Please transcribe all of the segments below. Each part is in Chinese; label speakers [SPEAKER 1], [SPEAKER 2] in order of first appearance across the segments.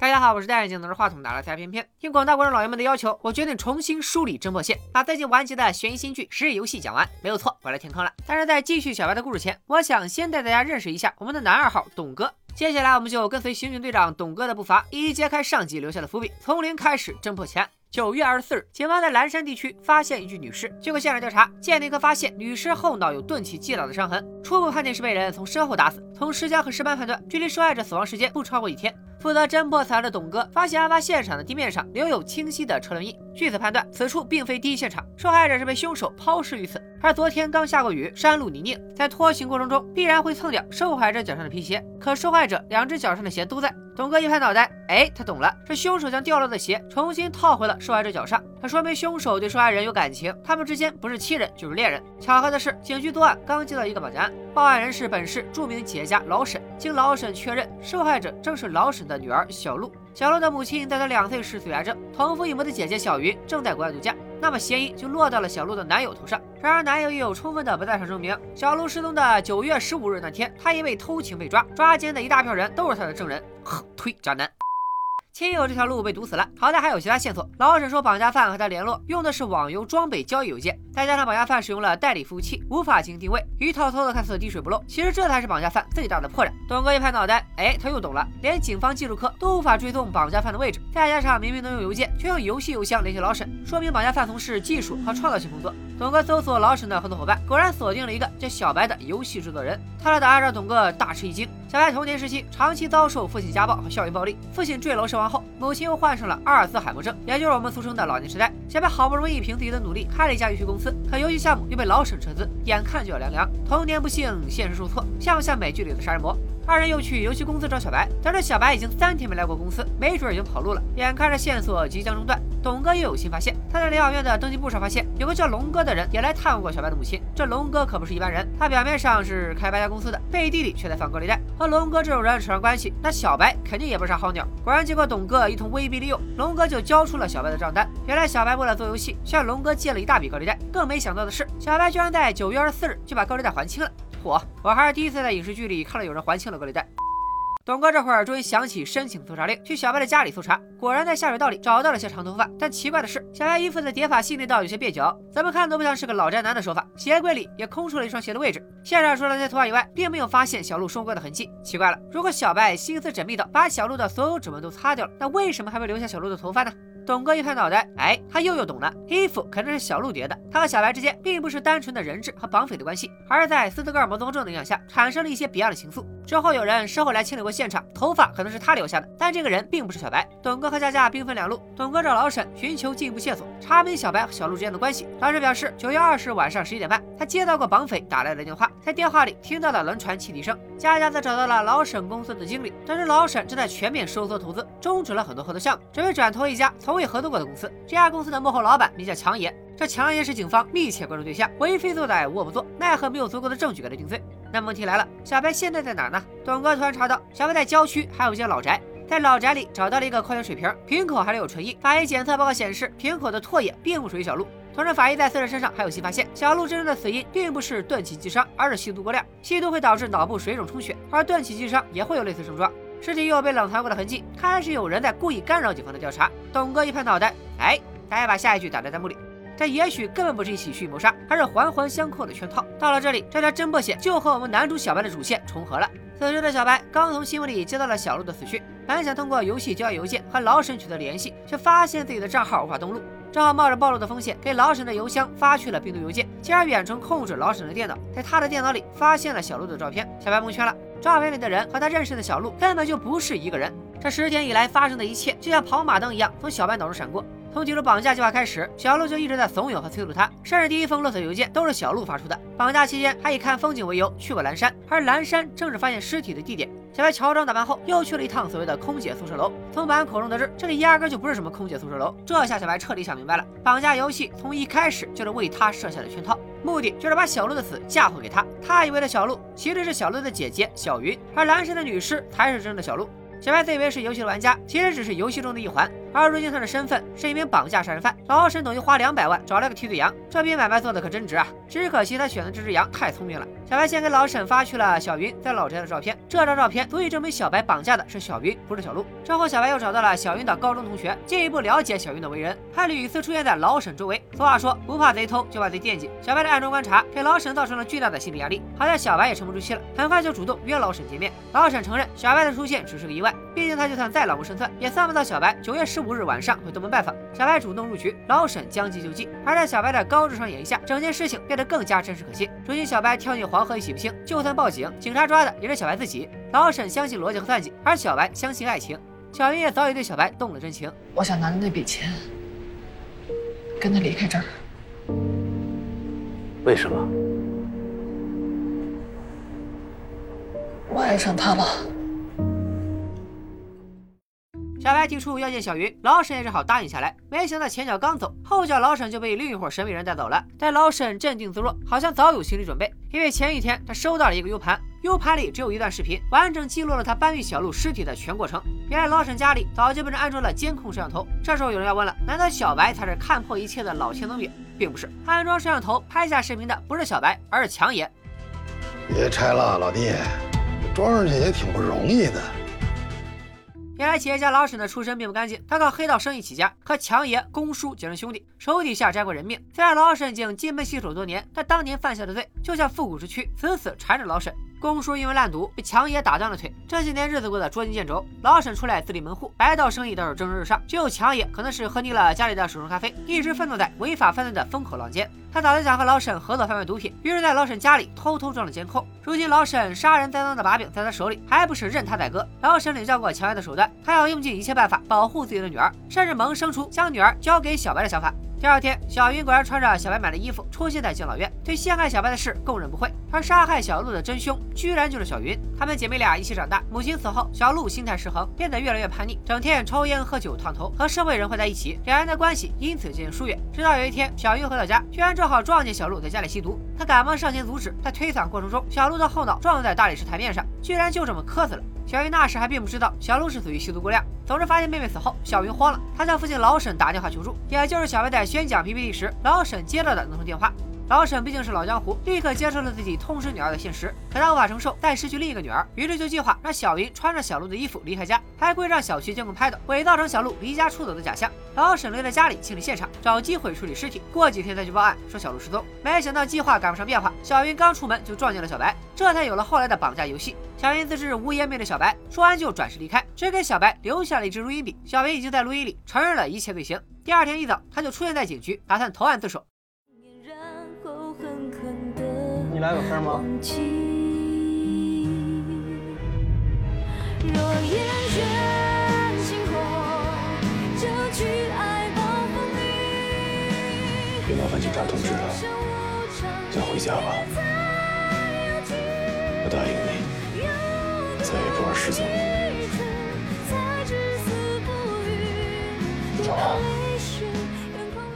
[SPEAKER 1] 大家好，我是戴眼镜拿着话筒拿了猜片片。应广大观众老爷们的要求，我决定重新梳理侦破线，把最近完结的悬疑新剧《十日游戏》讲完。没有错，我来填坑了。但是在继续小白的故事前，我想先带大家认识一下我们的男二号董哥。接下来我们就跟随刑警队长董哥的步伐，一一揭开上集留下的伏笔，从零开始侦破前。九月二十四日，警方在蓝山地区发现一具女尸。经过现场调查，鉴定科发现女尸后脑有钝器击倒的伤痕，初步判定是被人从身后打死。从尸僵和尸斑判断，距离受害者死亡时间不超过一天。负责侦破此案的董哥发现案发现场的地面上留有清晰的车轮印，据此判断，此处并非第一现场，受害者是被凶手抛尸于此。而昨天刚下过雨，山路泥泞，在拖行过程中必然会蹭掉受害者脚上的皮鞋，可受害者两只脚上的鞋都在。董哥一拍脑袋，哎，他懂了，是凶手将掉落的鞋重新套回了受害者脚上，这说明凶手对受害人有感情，他们之间不是亲人就是恋人。巧合的是，警局作案刚接到一个绑架案，报案人是本市著名企业家老沈，经老沈确认，受害者正是老沈的女儿小璐。小鹿的母亲在她两岁时死于癌症，同父异母的姐姐小云正在国外度假，那么嫌疑就落到了小鹿的男友头上。然而男友也有充分的不在场证明，小鹿失踪的九月十五日那天，他因为偷情被抓，抓奸的一大票人都是他的证人。哼，推渣男。亲友这条路被堵死了，好在还有其他线索。老沈说绑架犯和他联络用的是网游装备交易邮件，再加上绑架犯使用了代理服务器，无法进行定位，一套操作看似滴水不漏。其实这才是绑架犯最大的破绽。董哥一拍脑袋，哎，他又懂了，连警方技术科都无法追踪绑架犯的位置，再加上明明能用邮件，却用游戏邮箱联系老沈，说明绑架犯从事技术和创造性工作。董哥搜索老沈的合作伙伴，果然锁定了一个叫小白的游戏制作人。他的答案让董哥大吃一惊。小白童年时期长期遭受父亲家暴和校园暴力，父亲坠楼身亡。后，母亲又患上了阿尔兹海默症，也就是我们俗称的老年痴呆。小白好不容易凭自己的努力开了一家游戏公司，可游戏项目又被老沈撤资，眼看就要凉凉。童年不幸，现实受挫，像不像美剧里的杀人魔？二人又去游戏公司找小白，得知小白已经三天没来过公司，没准已经跑路了。眼看着线索即将中断，董哥又有新发现。他在疗养院的登记簿上发现，有个叫龙哥的人也来探望过小白的母亲。这龙哥可不是一般人，他表面上是开搬家公司的，背地里却在放高利贷。和龙哥这种人扯上关系，那小白肯定也不是啥好鸟。果然，经过董哥一通威逼利诱，龙哥就交出了小白的账单。原来小白为了做游戏，向龙哥借了一大笔高利贷。更没想到的是，小白居然在九月二十四日就把高利贷还清了。我，我还是第一次在影视剧里看到有人还清了高利贷。董哥这会儿终于想起申请搜查令，去小白的家里搜查，果然在下水道里找到了些长头发。但奇怪的是，小白衣服的叠法细腻到有些蹩脚，怎么看都不像是个老宅男的手法。鞋柜里也空出了一双鞋的位置。现场除了那些头发以外，并没有发现小鹿双关的痕迹。奇怪了，如果小白心思缜密到把小鹿的所有指纹都擦掉了，那为什么还会留下小鹿的头发呢？董哥一拍脑袋，哎，他又又懂了，衣服肯定是小鹿叠的。他和小白之间并不是单纯的人质和绑匪的关系，而是在斯德哥尔摩综合症的影响下产生了一些别样的情愫。之后有人事后来清理过现场，头发可能是他留下的，但这个人并不是小白。董哥和佳佳兵分两路，董哥找老沈寻求进一步线索，查明小白和小鹿之间的关系。老沈表示，九月二十晚上十一点半，他接到过绑匪打来的电话，在电话里听到了轮船汽笛声。佳佳则找到了老沈公司的经理，得知老沈正在全面收缩投资，终止了很多合作项目，准备转投一家从未合作过的公司。这家公司的幕后老板名叫强爷，这强爷是警方密切关注对象，为非作歹，无恶不作，奈何没有足够的证据给他定罪。那么问题来了，小白现在在哪呢？董哥突然查到，小白在郊区还有一间老宅，在老宅里找到了一个矿泉水瓶，瓶口还留有唇印。法医检测报告显示，瓶口的唾液并不属于小鹿。同时，法医在死者身上还有新发现，小鹿真正的死因并不是钝器击伤，而是吸毒过量。吸毒会导致脑部水肿充血，而钝器击伤也会有类似症状。尸体又有被冷藏过的痕迹，看来是有人在故意干扰警方的调查。董哥一拍脑袋，哎，大家把下一句打在弹幕里。这也许根本不是一起蓄谋杀，而是环环相扣的圈套。到了这里，这条侦破线就和我们男主小白的主线重合了。此时的小白刚从新闻里接到了小鹿的死讯，本想通过游戏交易邮件和老沈取得联系，却发现自己的账号无法登录，正好冒着暴露的风险给老沈的邮箱发去了病毒邮件，进而远程控制老沈的电脑，在他的电脑里发现了小鹿的照片。小白蒙圈了，照片里的人和他认识的小鹿根本就不是一个人。这十天以来发生的一切，就像跑马灯一样从小白脑中闪过。从提出绑架计划开始，小鹿就一直在怂恿和催促他，甚至第一封勒索邮件都是小鹿发出的。绑架期间，还以看风景为由去过蓝山，而蓝山正是发现尸体的地点。小白乔装打扮后，又去了一趟所谓的空姐宿舍楼。从保安口中得知，这里压根就不是什么空姐宿舍楼。这下小白彻底想明白了，绑架游戏从一开始就是为他设下的圈套，目的就是把小鹿的死嫁祸给他。他以为的小鹿，其实是小鹿的姐姐小云，而蓝山的女尸才是真正的小鹿。小白自以为是游戏的玩家，其实只是游戏中的一环。而如今他的身份是一名绑架杀人犯，老沈等于花两百万找了个替罪羊，这笔买卖做的可真值啊！只可惜他选的这只羊太聪明了。小白先给老沈发去了小云在老宅的照片，这张照片足以证明小白绑架的是小云，不是小鹿。之后小白又找到了小云的高中同学，进一步了解小云的为人，还屡次出现在老沈周围。俗话说不怕贼偷，就怕贼惦记。小白的暗中观察给老沈造成了巨大的心理压力。好在小白也沉不住气了，很快就主动约老沈见面。老沈承认小白的出现只是个意外，毕竟他就算再老谋深算，也算不到小白九月十五日晚上会登门拜访。小白主动入局，老沈将计就计。而在小白的高智商演绎下，整件事情变得更加真实可信。如今小白跳进黄河也洗不清，就算报警，警察抓的也是小白自己。老沈相信逻辑和算计，而小白相信爱情。小云也早已对小白动了真情。
[SPEAKER 2] 我想拿着那笔钱，跟他离开这儿。
[SPEAKER 3] 为什么？
[SPEAKER 2] 我爱上他了。
[SPEAKER 1] 小白提出要见小云，老沈也只好答应下来。没想到前脚刚走，后脚老沈就被另一伙神秘人带走了。但老沈镇定自若，好像早有心理准备，因为前一天他收到了一个 U 盘，U 盘里只有一段视频，完整记录了他搬运小鹿尸体的全过程。原来老沈家里早就被人安装了监控摄像头。这时候有人要问了，难道小白才是看破一切的老千能饼？并不是，安装摄像头拍下视频的不是小白，而是强爷。
[SPEAKER 4] 别拆了，老弟，装上去也挺不容易的。
[SPEAKER 1] 原来企业家老沈的出身并不干净，他靠黑道生意起家，和强爷、公叔结成兄弟，手底下摘过人命。虽然老沈已经金盆洗手多年，但当年犯下的罪就像复古之躯，死死缠着老沈。公叔因为烂赌被强爷打断了腿，这几年日子过得捉襟见肘。老沈出来自立门户，白道生意倒是蒸蒸日上。只有强爷可能是喝腻了家里的手冲咖啡，一直奋斗在违法犯罪的风口浪尖。他早就想和老沈合作贩卖毒品，于是在老沈家里偷偷装了监控。如今老沈杀人栽赃的把柄在他手里，还不是任他宰割？老沈领教过强爷的手段，他要用尽一切办法保护自己的女儿，甚至萌生出将女儿交给小白的想法。第二天，小云果然穿着小白买的衣服出现在敬老院，对陷害小白的事供认不讳。而杀害小鹿的真凶，居然就是小云。她们姐妹俩一起长大，母亲死后，小鹿心态失衡，变得越来越叛逆，整天抽烟喝酒烫头，和社会人混在一起，两人的关系因此渐渐疏远。直到有一天，小云回到家，居然正好撞见小鹿在家里吸毒，她赶忙上前阻止，在推搡过程中，小鹿的后脑撞在大理石台面上，居然就这么磕死了。小云那时还并不知道小鹿是死于吸毒过量。总之，发现妹妹死后，小云慌了，她向父亲老沈打电话求助，也就是小白在宣讲 PPT 时，老沈接到的那通电话。老沈毕竟是老江湖，立刻接受了自己痛失女儿的现实。可他无法承受再失去另一个女儿，于是就计划让小云穿着小鹿的衣服离开家，还故意让小区监控拍到，伪造成小鹿离家出走的假象。老沈留在家里清理现场，找机会处理尸体，过几天再去报案说小鹿失踪。没想到计划赶不上变化，小云刚出门就撞见了小白，这才有了后来的绑架游戏。小云自知无颜面对小白，说完就转身离开，只给小白留下了一支录音笔。小云已经在录音里承认了一切罪行。第二天一早，他就出现在警局，打算投案自首。
[SPEAKER 3] 你来有事吗？
[SPEAKER 5] 别麻烦警察同志了，先回家吧。我答应你，再也不玩失踪。走吧。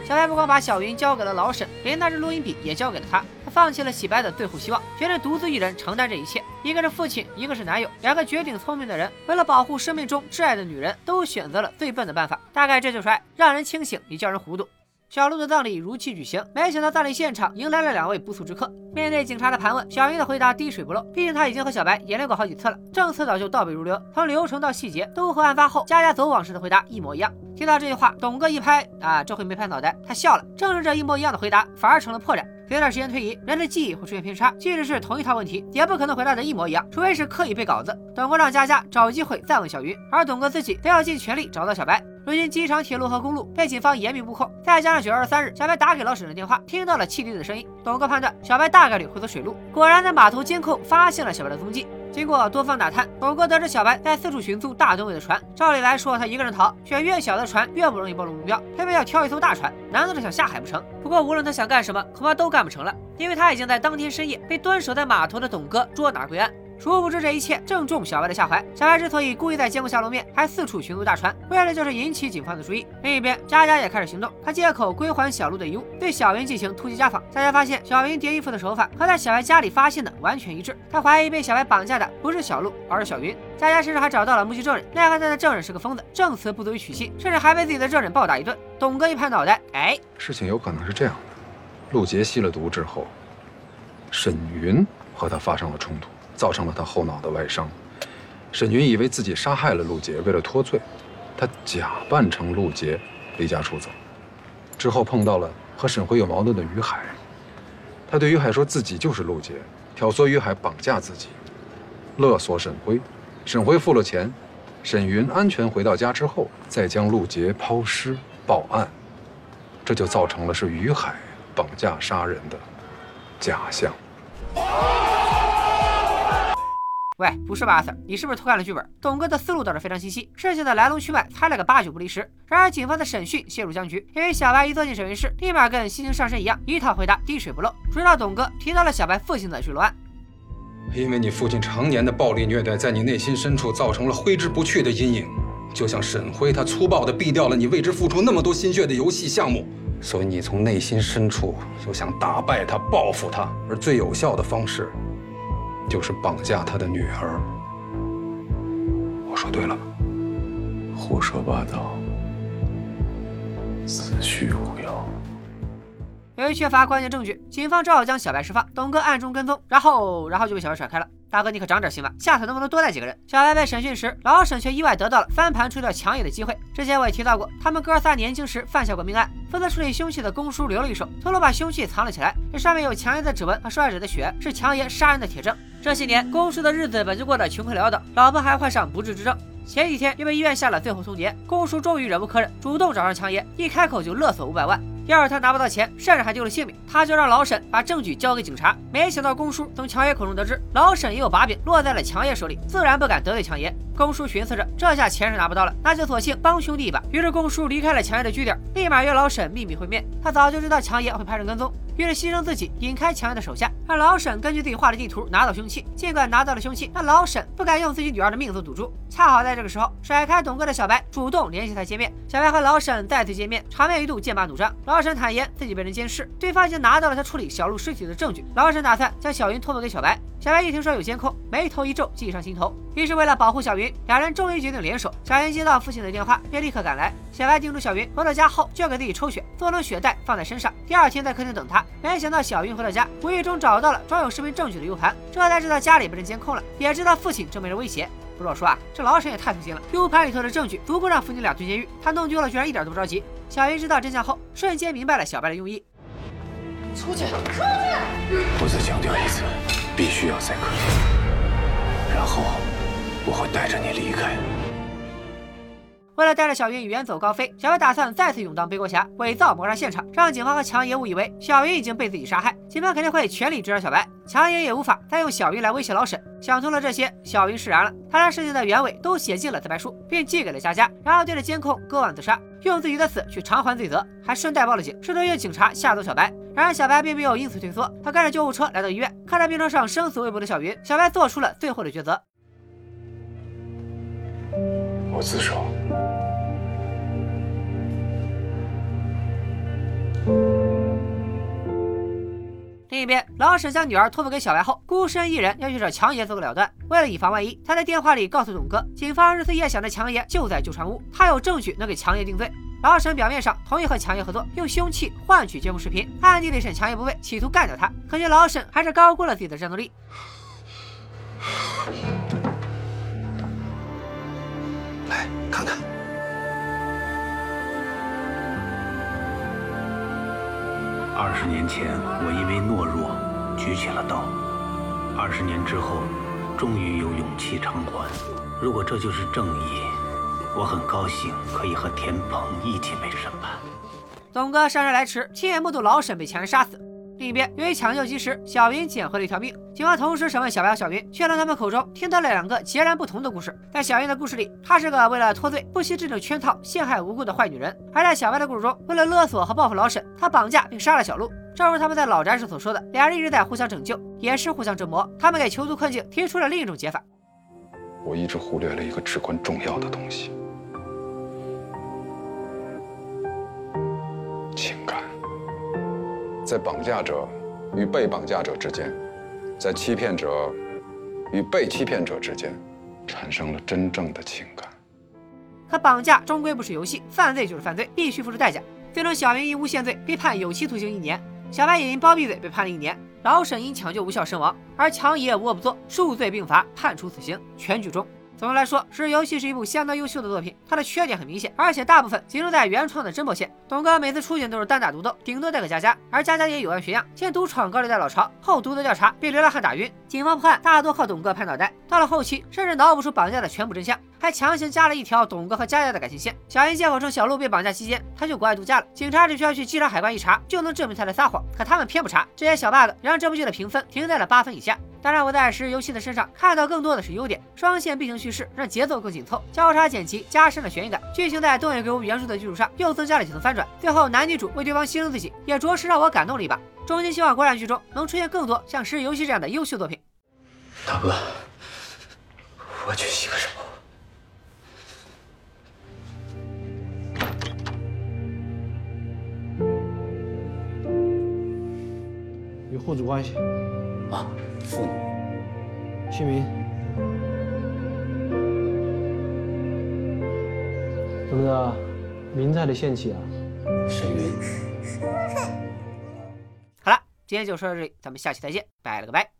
[SPEAKER 1] 小白不光把小云交给了老沈，连那支录音笔也交给了他。放弃了洗白的最后希望，决定独自一人承担这一切。一个是父亲，一个是男友，两个绝顶聪明的人，为了保护生命中挚爱的女人，都选择了最笨的办法。大概这就是爱，让人清醒也叫人糊涂。小鹿的葬礼如期举行，没想到葬礼现场迎来了两位不速之客。面对警察的盘问，小英的回答滴水不漏。毕竟他已经和小白演练过好几次了，证词早就倒背如流，从流程到细节都和案发后家家走访时的回答一模一样。听到这句话，董哥一拍啊，这回没拍脑袋，他笑了。正是这一模一样的回答，反而成了破绽。随着时间推移，人的记忆会出现偏差，即使是同一套问题，也不可能回答的一模一样，除非是刻意背稿子。董哥让佳佳找机会再问小云，而董哥自己则要尽全力找到小白。如今机场、铁路和公路被警方严密布控，再加上九月二十三日小白打给老沈的电话，听到了汽笛的声音，董哥判断小白大概率会走水路。果然在码头监控发现了小白的踪迹。经过多方打探，董哥得知小白在四处寻租大吨位的船。照理来说，他一个人逃，选越小的船越不容易暴露目标，偏偏要挑一艘大船，难道是想下海不成？不过无论他想干什么，恐怕都干不成了，因为他已经在当天深夜被蹲守在码头的董哥捉拿归案。殊不知这一切正中小白的下怀。小白之所以故意在监控下露面，还四处寻租大船，为的就是引起警方的注意。另一边，佳佳也开始行动，他借口归还小鹿的遗物，对小云进行突击家访。佳佳发现小云叠衣服的手法和在小白家里发现的完全一致，他怀疑被小白绑架的不是小鹿，而是小云。佳佳甚至还找到了目击证人，奈何他的证人是个疯子，证词不足以取信，甚至还被自己的证人暴打一顿。董哥一拍脑袋，哎，
[SPEAKER 6] 事情有可能是这样的：陆杰吸了毒之后，沈云和他发生了冲突，造成了他后脑的外伤。沈云以为自己杀害了陆杰，为了脱罪，他假扮成陆杰离家出走。之后碰到了和沈辉有矛盾的于海，他对于海说自己就是陆杰，挑唆于海绑架自己，勒索沈辉。沈辉付了钱，沈云安全回到家之后，再将陆杰抛尸报案，这就造成了是于海绑架杀人的假象。
[SPEAKER 1] 喂，不是吧，阿 Sir，你是不是偷看了剧本？董哥的思路倒是非常清晰，事情的来龙去脉猜了个八九不离十。然而警方的审讯陷入僵局，因为小白一坐进审讯室，立马跟心情上身一样，一套回答滴水不漏。直到董哥提到了小白父亲的坠楼案。
[SPEAKER 6] 因为你父亲常年的暴力虐待，在你内心深处造成了挥之不去的阴影，就像沈辉，他粗暴地毙掉了你为之付出那么多心血的游戏项目，所以你从内心深处就想打败他、报复他，而最有效的方式，就是绑架他的女儿。我说对了吗？
[SPEAKER 5] 胡说八道，子虚乌有。
[SPEAKER 1] 由于缺乏关键证据，警方只好将小白释放。董哥暗中跟踪，然后，然后就被小白甩开了。大哥，你可长点心吧，下次能不能多带几个人？小白被审讯时，老沈却意外得到了翻盘除掉强野的机会。之前我也提到过，他们哥仨年轻时犯下过命案，负责处理凶器的公叔留了一手，偷偷把凶器藏了起来。这上面有强爷的指纹和受害者的血，是强爷杀人的铁证。这些年，公叔的日子本就过得穷困潦倒，老婆还患上不治之症。前几天又被医院下了最后通牒，公叔终于忍无可忍，主动找上强爷，一开口就勒索五百万。要是他拿不到钱，甚至还丢了性命，他就让老沈把证据交给警察。没想到公叔从强爷口中得知，老沈也有把柄落在了强爷手里，自然不敢得罪强爷。公叔寻思着，这下钱是拿不到了，那就索性帮兄弟一把。于是公叔离开了强爷的据点，立马约老沈秘密会面。他早就知道强爷会派人跟踪。于是牺牲自己，引开强爷的手下，让老沈根据自己画的地图拿到凶器。尽管拿到了凶器，但老沈不敢用自己女儿的命做赌注。恰好在这个时候，甩开董哥的小白主动联系他见面。小白和老沈再次见面，场面一度剑拔弩张。老沈坦言自己被人监视，对方已经拿到了他处理小鹿尸体的证据。老沈打算将小云托付给小白。小白一听说有监控，眉头一皱，计上心头。于是为了保护小云，两人终于决定联手。小云接到父亲的电话，便立刻赶来。小白叮嘱小云回到家后就要给自己抽血，做成血袋放在身上，第二天在客厅等他。没想到小云回到家，无意中找到了装有视频证据的 U 盘，这才知道家里被人监控了，也知道父亲正被人威胁。不是我说啊，这老沈也太粗心了，U 盘里头的证据足够让父女俩蹲监狱，他弄丢了居然一点都不着急。小云知道真相后，瞬间明白了小白的用意。
[SPEAKER 2] 出去！出去！
[SPEAKER 5] 我再强调一次，必须要在客厅，然后我会带着你离开。
[SPEAKER 1] 为了带着小云远走高飞，小白打算再次勇当背锅侠，伪造谋杀现场，让警方和强爷误以为小云已经被自己杀害。警方肯定会全力追查小白，强爷也无法再用小云来威胁老沈。想通了这些，小云释然了，他将事情的原委都写进了自白书，并寄给了佳佳，然后对着监控割腕自杀，用自己的死去偿还罪责，还顺带报了警，试图用警察吓走小白。然而小白并没有因此退缩，他开着救护车来到医院，看着病床上生死未卜的小云，小白做出了最后的抉择。
[SPEAKER 5] 自首。
[SPEAKER 1] 另一边，老沈将女儿托付给小白后，孤身一人要去找强爷做个了断。为了以防万一，他在电话里告诉董哥，警方日思夜想的强爷就在旧船屋，他有证据能给强爷定罪。老沈表面上同意和强爷合作，用凶器换取监控视频，暗地里审强爷不备，企图干掉他。可惜老沈还是高估了自己的战斗力。
[SPEAKER 7] 二十年前，我因为懦弱举起了刀；二十年之后，终于有勇气偿还。如果这就是正义，我很高兴可以和田鹏一起被审判。
[SPEAKER 1] 董哥姗姗来迟，亲眼目睹老沈被强人杀死。另一边，由于抢救及时，小云捡回了一条命。警方同时审问小白和小云，却从他们口中听到了两个截然不同的故事。在小云的故事里，她是个为了脱罪不惜制定圈套陷害无辜的坏女人；而在小白的故事中，为了勒索和报复老沈，她绑架并杀了小鹿。正如他们在老宅时所说的，俩人一直在互相拯救，也是互相折磨。他们给囚徒困境提出了另一种解法。
[SPEAKER 6] 我一直忽略了一个至关重要的东西——情感。在绑架者与被绑架者之间，在欺骗者与被欺骗者之间，产生了真正的情感。
[SPEAKER 1] 可绑架终归不是游戏，犯罪就是犯罪，必须付出代价。最终，小明因诬陷罪被判有期徒刑一年，小白也因包庇罪被判了一年，老沈因抢救无效身亡，而强爷无恶不作，数罪并罚，判处死刑。全剧终。总的来说，《是游戏》是一部相当优秀的作品。它的缺点很明显，而且大部分集中在原创的侦破线。董哥每次出警都是单打独斗，顶多带个佳佳，而佳佳也有样学样，先独闯高利贷老巢，后独自调查被流浪汉打晕。警方破案大多靠董哥拍脑袋，到了后期甚至脑补出绑架的全部真相，还强行加了一条董哥和佳佳的感情线。小英借口称小鹿被绑架期间他去国外度假了，警察只需要去机场海关一查就能证明他在撒谎，可他们偏不查。这些小 bug 让这部剧的评分停在了八分以下。当然，我在石游戏的身上看到更多的是优点，双线并行叙事让节奏更紧凑，交叉剪辑加深了悬疑感，剧情在东野圭吾原著的基础上又增加了几层翻转。最后男女主为对方牺牲自己，也着实让我感动了一把。衷心希望国产剧中能出现更多像石游戏这样的优秀作品。
[SPEAKER 5] 大哥，我去洗个手。
[SPEAKER 3] 户主关系。
[SPEAKER 5] 啊，父女。
[SPEAKER 3] 姓名？怎么的？明在的限期啊？
[SPEAKER 5] 沈云。
[SPEAKER 1] 好了，今天就说到这里，咱们下期再见，拜了个拜。